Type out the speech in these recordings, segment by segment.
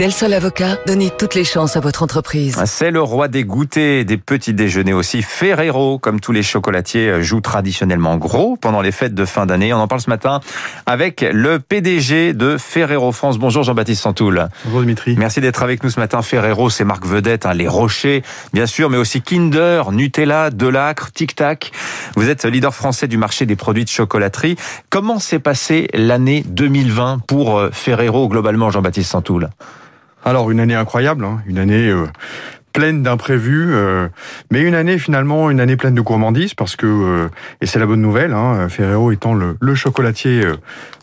Del Sol Avocat, donnez toutes les chances à votre entreprise. C'est le roi des goûters, des petits déjeuners aussi. Ferrero, comme tous les chocolatiers, joue traditionnellement gros pendant les fêtes de fin d'année. On en parle ce matin avec le PDG de Ferrero France. Bonjour Jean-Baptiste Santoul. Bonjour Dimitri. Merci d'être avec nous ce matin. Ferrero, c'est marque vedette, hein, les rochers, bien sûr, mais aussi Kinder, Nutella, Delacre, Tic Tac. Vous êtes leader français du marché des produits de chocolaterie. Comment s'est passée l'année 2020 pour euh, Ferrero globalement, Jean-Baptiste Santoul? Alors une année incroyable, hein, une année euh, pleine d'imprévus, euh, mais une année finalement une année pleine de gourmandise parce que euh, et c'est la bonne nouvelle, hein, Ferrero étant le, le chocolatier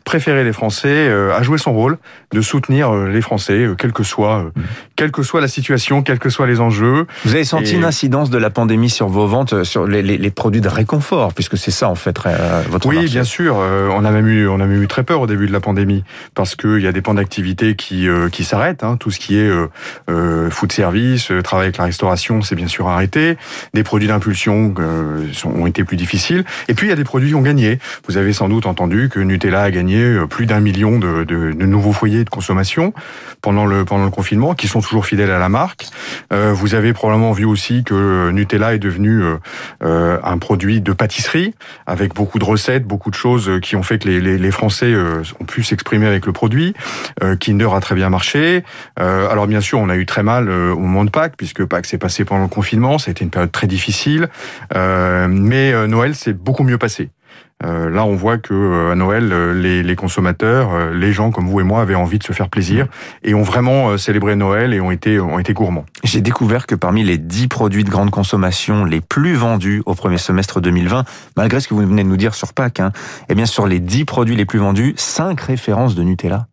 préférer les Français, euh, a joué son rôle de soutenir euh, les Français, euh, quelle que soit, mmh. quelle que soit la situation, quels que soient les enjeux. Vous avez senti une incidence de la pandémie sur vos ventes, sur les, les, les produits de réconfort, puisque c'est ça en fait votre Oui, bien sûr. on a même eu, on a même eu très peur au début de la pandémie parce qu'il y a des pans d'activité qui qui s'arrêtent. Hein, tout ce qui est euh, food service, travail avec la restauration, c'est bien sûr arrêté. Des produits d'impulsion ont été plus difficiles. Et puis il y a des produits qui ont gagné. Vous avez sans doute entendu que Nutella a gagné euh, plus d'un million de, nouveaux foyers de consommation pendant le, confinement, qui sont toujours fidèles à la marque. Euh, vous avez probablement vu aussi que Nutella est devenu euh, euh un produit de pâtisserie, avec beaucoup de recettes, beaucoup de choses qui ont fait que les Français ont pu s'exprimer avec le produit. Kinder a très bien marché. alors bien sûr, on a eu très mal au moment de Pâques, puisque Pâques s'est passé pendant le confinement, ça a été une période très difficile. mais Noël s'est beaucoup mieux passé. Euh, là, on voit que euh, à Noël, euh, les, les, consommateurs, les gens comme vous et moi, avaient envie de se faire plaisir et ont vraiment célébré Noël et ont été ont été gourmands. J'ai découvert que parmi les 10 produits de grande consommation les plus vendus au premier semestre 2020, malgré ce que vous venez de nous dire sur Pâques, hein, eh bien sur les 10 produits les plus vendus, 5 références de Nutella.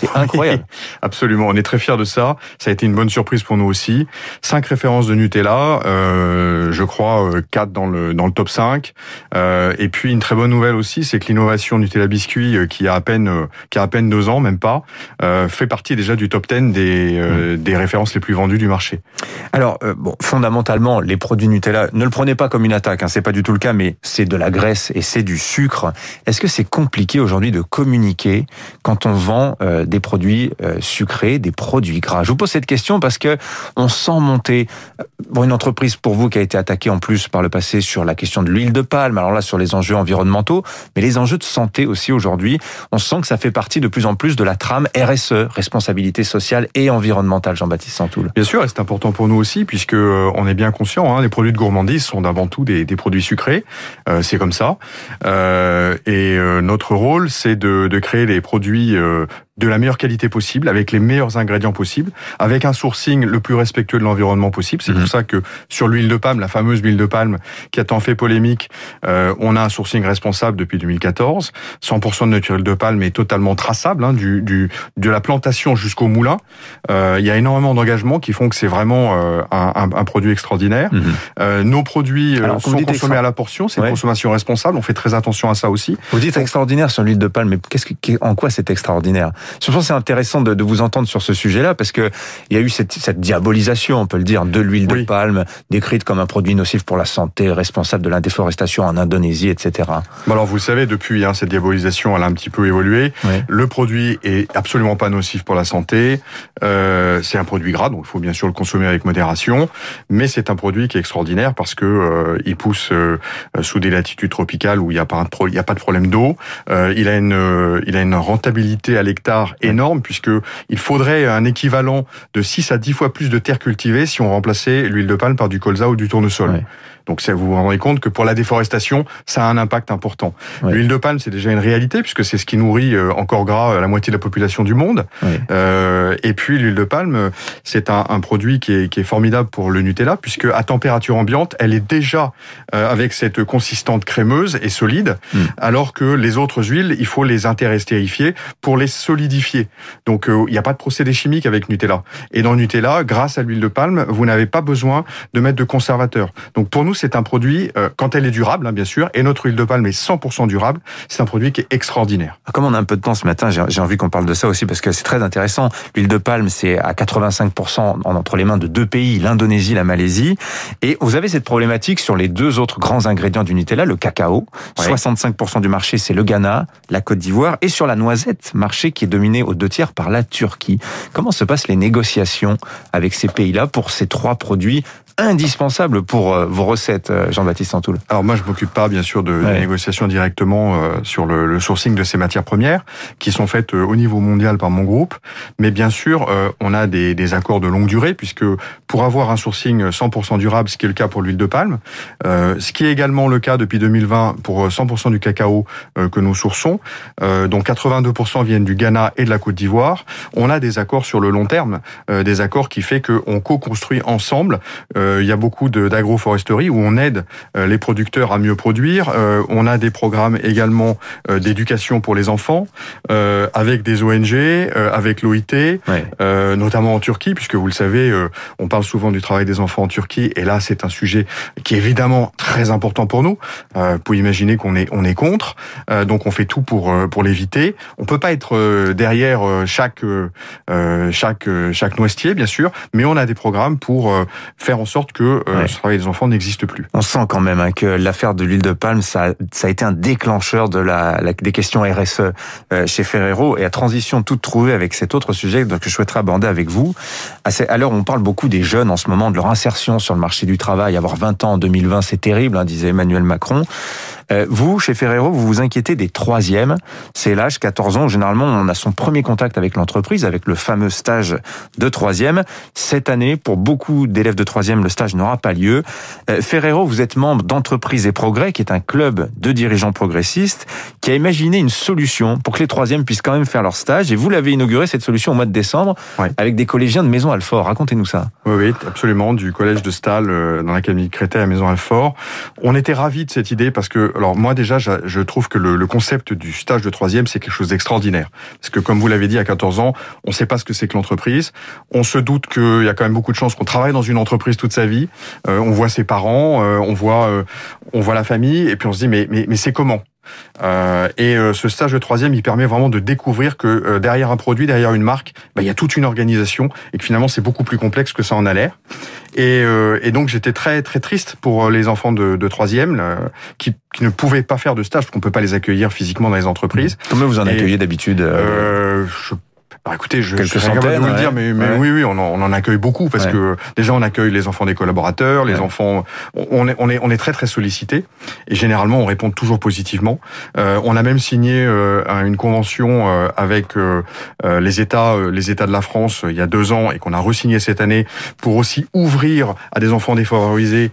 C'est incroyable. Absolument, on est très fiers de ça. Ça a été une bonne surprise pour nous aussi. Cinq références de Nutella, euh, je crois euh, quatre dans le dans le top 5. Euh, et puis une très bonne nouvelle aussi, c'est que l'innovation Nutella biscuit, euh, qui a à peine euh, qui a à peine deux ans, même pas, euh, fait partie déjà du top 10 des mmh. des références les plus vendues du marché. Alors bon, fondamentalement, les produits Nutella, ne le prenez pas comme une attaque, hein, c'est pas du tout le cas, mais c'est de la graisse et c'est du sucre. Est-ce que c'est compliqué aujourd'hui de communiquer quand on vend des produits euh, sucrés, des produits gras. Je vous pose cette question parce que on sent monter euh, une entreprise pour vous qui a été attaquée en plus par le passé sur la question de l'huile de palme. Alors là sur les enjeux environnementaux, mais les enjeux de santé aussi aujourd'hui. On sent que ça fait partie de plus en plus de la trame RSE, responsabilité sociale et environnementale. Jean-Baptiste Santoul. Bien sûr, c'est important pour nous aussi puisque euh, on est bien conscient. Hein, les produits de gourmandise sont avant tout des, produits sucrés. C'est comme ça. Et notre rôle, c'est de, créer des produits de la meilleure qualité possible, avec les meilleurs ingrédients possibles, avec un sourcing le plus respectueux de l'environnement possible. C'est pour mhm. ça que sur l'huile de palme, la fameuse huile de palme qui a tant fait polémique, euh, on a un sourcing responsable depuis 2014. 100% de notre huile de palme est totalement traçable, hein, du, du, de la plantation jusqu'au moulin. Euh, il y a énormément d'engagements qui font que c'est vraiment euh, un, un, produit extraordinaire. Euh, nos produits euh, sont consommés à la portion, c'est une consommation responsable. On fait très attention à ça aussi. Vous dites extraordinaire sur l'huile de palme, mais qu'est-ce que, en quoi c'est extraordinaire? Je pense c'est intéressant de, de, vous entendre sur ce sujet-là parce que il y a eu cette, cette diabolisation, on peut le dire, de l'huile de palme décrite comme un produit nocif pour la santé, responsable de la déforestation en Indonésie, etc. alors vous le savez, depuis hein, cette diabolisation, elle a un petit peu évolué. Le produit est absolument pas nocif pour la santé. Euh, c'est un produit gras, donc il faut bien sûr le consommer avec modération. Mais c'est un produit qui est extraordinaire parce que euh, il pousse euh, sous des latitudes tropicales où il n'y a pas a de problème d'eau. Il a une il a une rentabilité à l'hectare énorme puisque il faudrait un équivalent de 6 à 10 fois plus de terre cultivée si on remplaçait l'huile de palme par du colza ou du tournesol. Donc ça, vous vous rendez compte que pour la déforestation, ça a un impact important. L'huile de palme, c'est déjà une réalité puisque c'est ce qui nourrit euh, encore gras la moitié de la population du monde. Euh, et puis l'huile de palme, c'est un, un, produit qui est, qui est, formidable pour le Nutella puisque à température ambiante, elle est déjà euh, avec cette consistante crémeuse et solide, hmm. alors que les autres huiles, il faut les interestérifier pour les solidifier. Donc euh, il n'y a pas de procédé chimique avec Nutella. Et dans Nutella, grâce à l'huile de palme, vous n'avez pas besoin de mettre de conservateur. Donc pour nous nous, c'est un produit, euh, quand elle est durable, hein, bien sûr, et notre huile de palme est 100% durable, c'est un produit qui est extraordinaire. Comme on a un peu de temps ce matin, j'ai envie qu'on parle de ça aussi parce que c'est très intéressant. L'huile de palme, c'est à 85% entre les mains de deux pays, l'Indonésie, la Malaisie. Et vous avez cette problématique sur les deux autres grands ingrédients du Nutella, le cacao. 65% du marché, c'est le Ghana, la Côte d'Ivoire, et sur la noisette, marché qui est dominé aux deux tiers par la Turquie. Comment se passent les négociations avec ces pays-là pour ces trois produits indispensable pour euh, vos recettes, euh, Jean-Baptiste Santoul Alors moi, je m'occupe pas, bien sûr, de ouais. négociations directement euh, sur le, le, sourcing de ces matières premières, qui sont faites au niveau mondial par mon groupe. Mais bien sûr, on a des, des, accords de longue durée, puisque pour avoir un sourcing 100% durable, ce qui est le cas pour l'huile de palme, ce qui est également le cas depuis 2020 pour 100% du cacao que nous sourçons, dont 82% viennent du Ghana et de la Côte d'Ivoire, on a des accords sur le long terme, des accords qui fait qu'on co-construit ensemble il y a beaucoup d'agroforesterie où on aide euh, les producteurs à mieux produire. Euh, on a des programmes également euh, d'éducation pour les enfants avec des ONG, avec l'OIT, ouais. notamment en Turquie, puisque vous le savez, on parle souvent du travail des enfants en Turquie, et là c'est un sujet qui est évidemment très important pour nous. Vous pouvez imaginer qu'on est on est contre, donc on fait tout pour pour l'éviter. On peut pas être derrière chaque chaque chaque noisetier, bien sûr, mais on a des programmes pour faire en sorte que euh, ouais. ce travail des enfants n'existe plus. On sent quand même hein, que l'affaire de l'huile de palme, ça, ça a été un déclencheur de la, la des questions RSE euh, chez Ferrero et la transition toute trouvée avec cet autre sujet que je souhaiterais aborder avec vous. À l'heure, on parle beaucoup des jeunes en ce moment, de leur insertion sur le marché du travail. Avoir 20 ans en 2020, c'est terrible, hein, disait Emmanuel Macron. Euh, vous, chez Ferrero, vous vous inquiétez des troisièmes. C'est l'âge 14 ans. Généralement, on a son premier contact avec l'entreprise, avec le fameux stage de troisième. Cette année, pour beaucoup d'élèves de troisième, le stage n'aura pas lieu. Euh, Ferrero, vous êtes membre d'Entreprise et Progrès, qui est un club de dirigeants progressistes, qui a imaginé une solution pour que les troisièmes puissent quand même faire leur stage. Et vous l'avez inauguré, cette solution, au mois de décembre, avec des collégiens de Maison Alfort. Racontez-nous ça. Oui, oui, absolument. Du collège de Stal, euh, dans l'Académie de Créteil à Maison Alfort. On était ravis de cette idée parce que, alors moi déjà, je trouve que le, concept du stage de troisième, c'est quelque chose d'extraordinaire. Parce que comme vous l'avez dit, à 14 ans, on ne sait pas ce que c'est que l'entreprise. On se doute qu'il y a quand même beaucoup de chances qu'on travaille dans une entreprise toute sa vie. Euh, on voit ses parents, euh, on voit, euh, on voit la famille, et puis on se dit mais mais, mais c'est comment? Et euh, ce stage de troisième, il permet vraiment de découvrir que euh, derrière un produit, derrière une marque, bah, il y a toute une organisation et que finalement c'est beaucoup plus complexe que ça en a l'air. Et, et, donc j'étais très très triste pour les enfants de, de troisième qui, qui, ne pouvaient pas faire de stage parce qu'on peut pas les accueillir physiquement dans les entreprises. Comment vous en accueillez d'habitude je bah écoutez, je, Quelques je capable de vous le dire, mais, mais ouais. oui, oui, on en, on en, accueille beaucoup parce ouais. que déjà on accueille les enfants des collaborateurs, les enfants, on est, on est, on est très très sollicité et généralement on répond toujours positivement. Euh, on a même signé euh, une convention euh, avec euh, euh, les États, euh, les États de la France il y a deux ans et qu'on a resigné cette année pour aussi ouvrir à des enfants défavorisés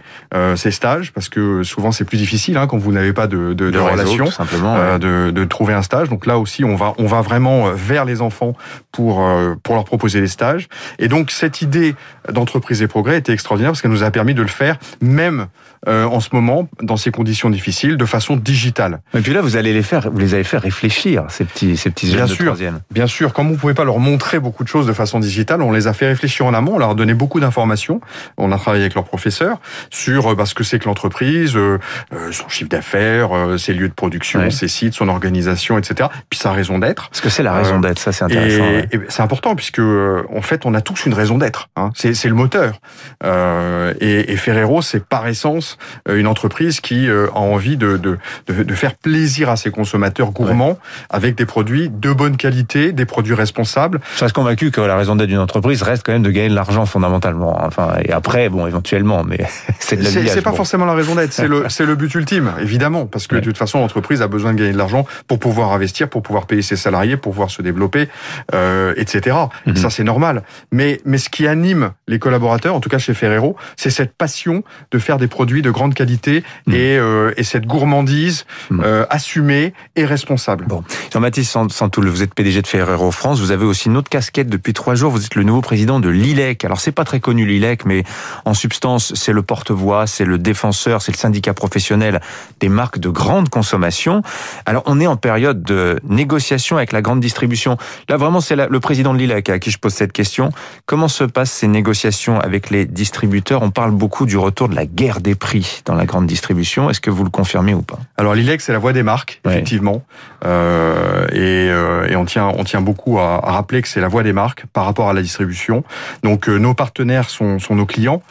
ces stages parce que souvent c'est plus difficile hein, quand vous n'avez pas de, de, de, de relation, simplement, de, de trouver un stage. Donc là aussi on va, on va vraiment vers les enfants pour, euh, pour leur proposer des stages. Et donc cette idée d'entreprise et progrès était extraordinaire parce qu'elle nous a permis de le faire même euh, en ce moment dans ces conditions difficiles de façon digitale. Et puis là vous allez les faire, vous les avez fait réfléchir ces petits ces petits jeunes bien sûr, de troisième. Bien sûr, comme vous pouvez pas leur montrer beaucoup de choses de façon digitale, on les a fait réfléchir en amont, on leur a donné beaucoup d'informations. On a travaillé avec leurs professeurs sur bah, ce que c'est que l'entreprise, euh, son chiffre d'affaires, euh, ses lieux de production, ouais. ses sites, son organisation, etc. Puis sa raison d'être. Ce que c'est la raison d'être, ça c'est intéressant. Et, ouais. c'est important puisque en fait on a tous une raison d'être. Hein. C'est le moteur. Euh, et, et, Ferrero c'est par essence une entreprise qui a envie de, de, de, de, faire plaisir à ses consommateurs gourmands ouais. avec des produits de bonne qualité, des produits responsables. Je reste convaincu que la raison d'être d'une entreprise reste quand même de gagner de l'argent fondamentalement. Enfin et après bon éventuellement mais c'est de C'est pas bon. forcément la raison d'être, c'est le c'est le but ultime évidemment parce que ouais. de toute façon l'entreprise a besoin de gagner de l'argent pour pouvoir investir, pour pouvoir payer ses salariés, pour pouvoir se développer, euh, etc. Mmh. Ça, c'est normal. Mais, mais ce qui anime les collaborateurs, en tout cas chez Ferrero, c'est cette passion de faire des produits de grande qualité mmh. et, euh, et, cette gourmandise mmh. euh, assumée et responsable. Bon. Jean-Baptiste Santoul, vous êtes PDG de Ferrero France. Vous avez aussi une autre casquette depuis trois jours. Vous êtes le nouveau président de l'ILEC. Alors, c'est pas très connu l'ILEC, mais en substance, c'est le porte-voix, c'est le défenseur, c'est le syndicat professionnel des marques de grande consommation. Alors, on est en période de négociation avec la grande distribution. Là, vraiment, c'est le président de l'ILEC à qui je pose cette question. Comment se passent ces négociations avec les distributeurs? On parle beaucoup du retour de la guerre des prix dans la grande distribution. Est-ce que vous le confirmez ou pas? Alors l'ILEC, c'est la voix des marques, effectivement. Euh, et, euh, et, on tient, on tient beaucoup à, à rappeler que c'est la voix des marques par rapport à la distribution. Donc euh, nos partenaires sont, sont nos clients,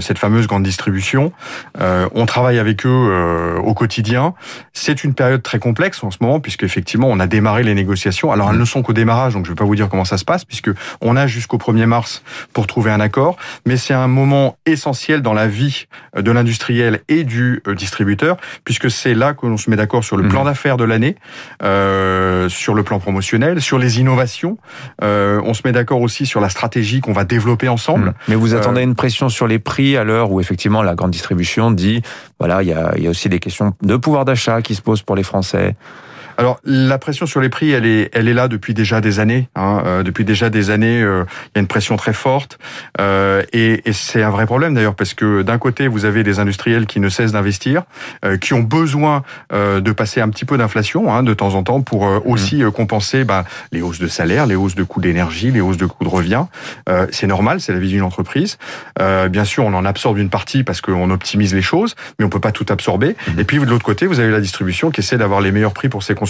cette fameuse grande distribution. On travaille avec eux au quotidien. C'est une période très complexe en ce moment puisque effectivement on a démarré les négociations. Alors elles ne sont qu'au démarrage, donc je ne vais pas vous dire comment ça se passe puisque on a jusqu'au 1er mars pour trouver un accord. Mais c'est un moment essentiel dans la vie de l'industriel et du distributeur puisque c'est là que l'on se met d'accord sur le plan mmh. d'affaires de l'année, euh, sur le plan promotionnel, sur les innovations. Euh, on se met d'accord aussi sur la stratégie qu'on va développer ensemble. Mmh. Mais vous attendez euh, une pression sur les prix à l'heure où effectivement la grande distribution dit voilà il y a, y a aussi des questions de pouvoir d'achat qui se posent pour les Français. Alors la pression sur les prix, elle est, elle est là depuis déjà des années. Hein. Euh, depuis déjà des années, euh, il y a une pression très forte, euh, et, et c'est un vrai problème d'ailleurs parce que d'un côté vous avez des industriels qui ne cessent d'investir, euh, qui ont besoin euh, de passer un petit peu d'inflation hein, de temps en temps pour mmh. aussi compenser bah, les hausses de salaire, les hausses de coûts d'énergie, les hausses de coûts de revient. c'est normal, c'est la vie d'une entreprise. bien sûr, on en absorbe une partie parce qu'on optimise les choses, mais on peut pas tout absorber. Mmh. Et puis de l'autre côté, vous avez la distribution qui essaie d'avoir les meilleurs prix pour ses consommateurs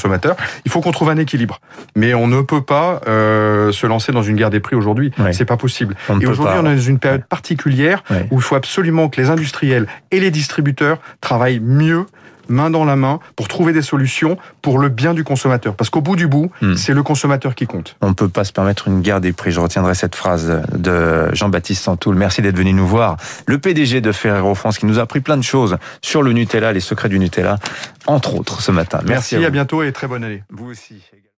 il faut qu'on trouve un équilibre. Mais on ne peut pas euh, se lancer dans une guerre des prix aujourd'hui. C'est pas possible. et aujourd'hui, on est dans une période particulière où il faut absolument que les industriels et les distributeurs travaillent mieux main dans la main pour trouver des solutions pour le bien du consommateur. Parce qu'au bout du bout, hmm. c'est le consommateur qui compte. On ne peut pas se permettre une guerre des prix. Je retiendrai cette phrase de Jean-Baptiste Santoul. Merci d'être venu nous voir. Le PDG de Ferrero France qui nous a appris plein de choses sur le Nutella, les secrets du Nutella, entre autres ce matin. Merci, à, à bientôt et très bonne année. Vous aussi.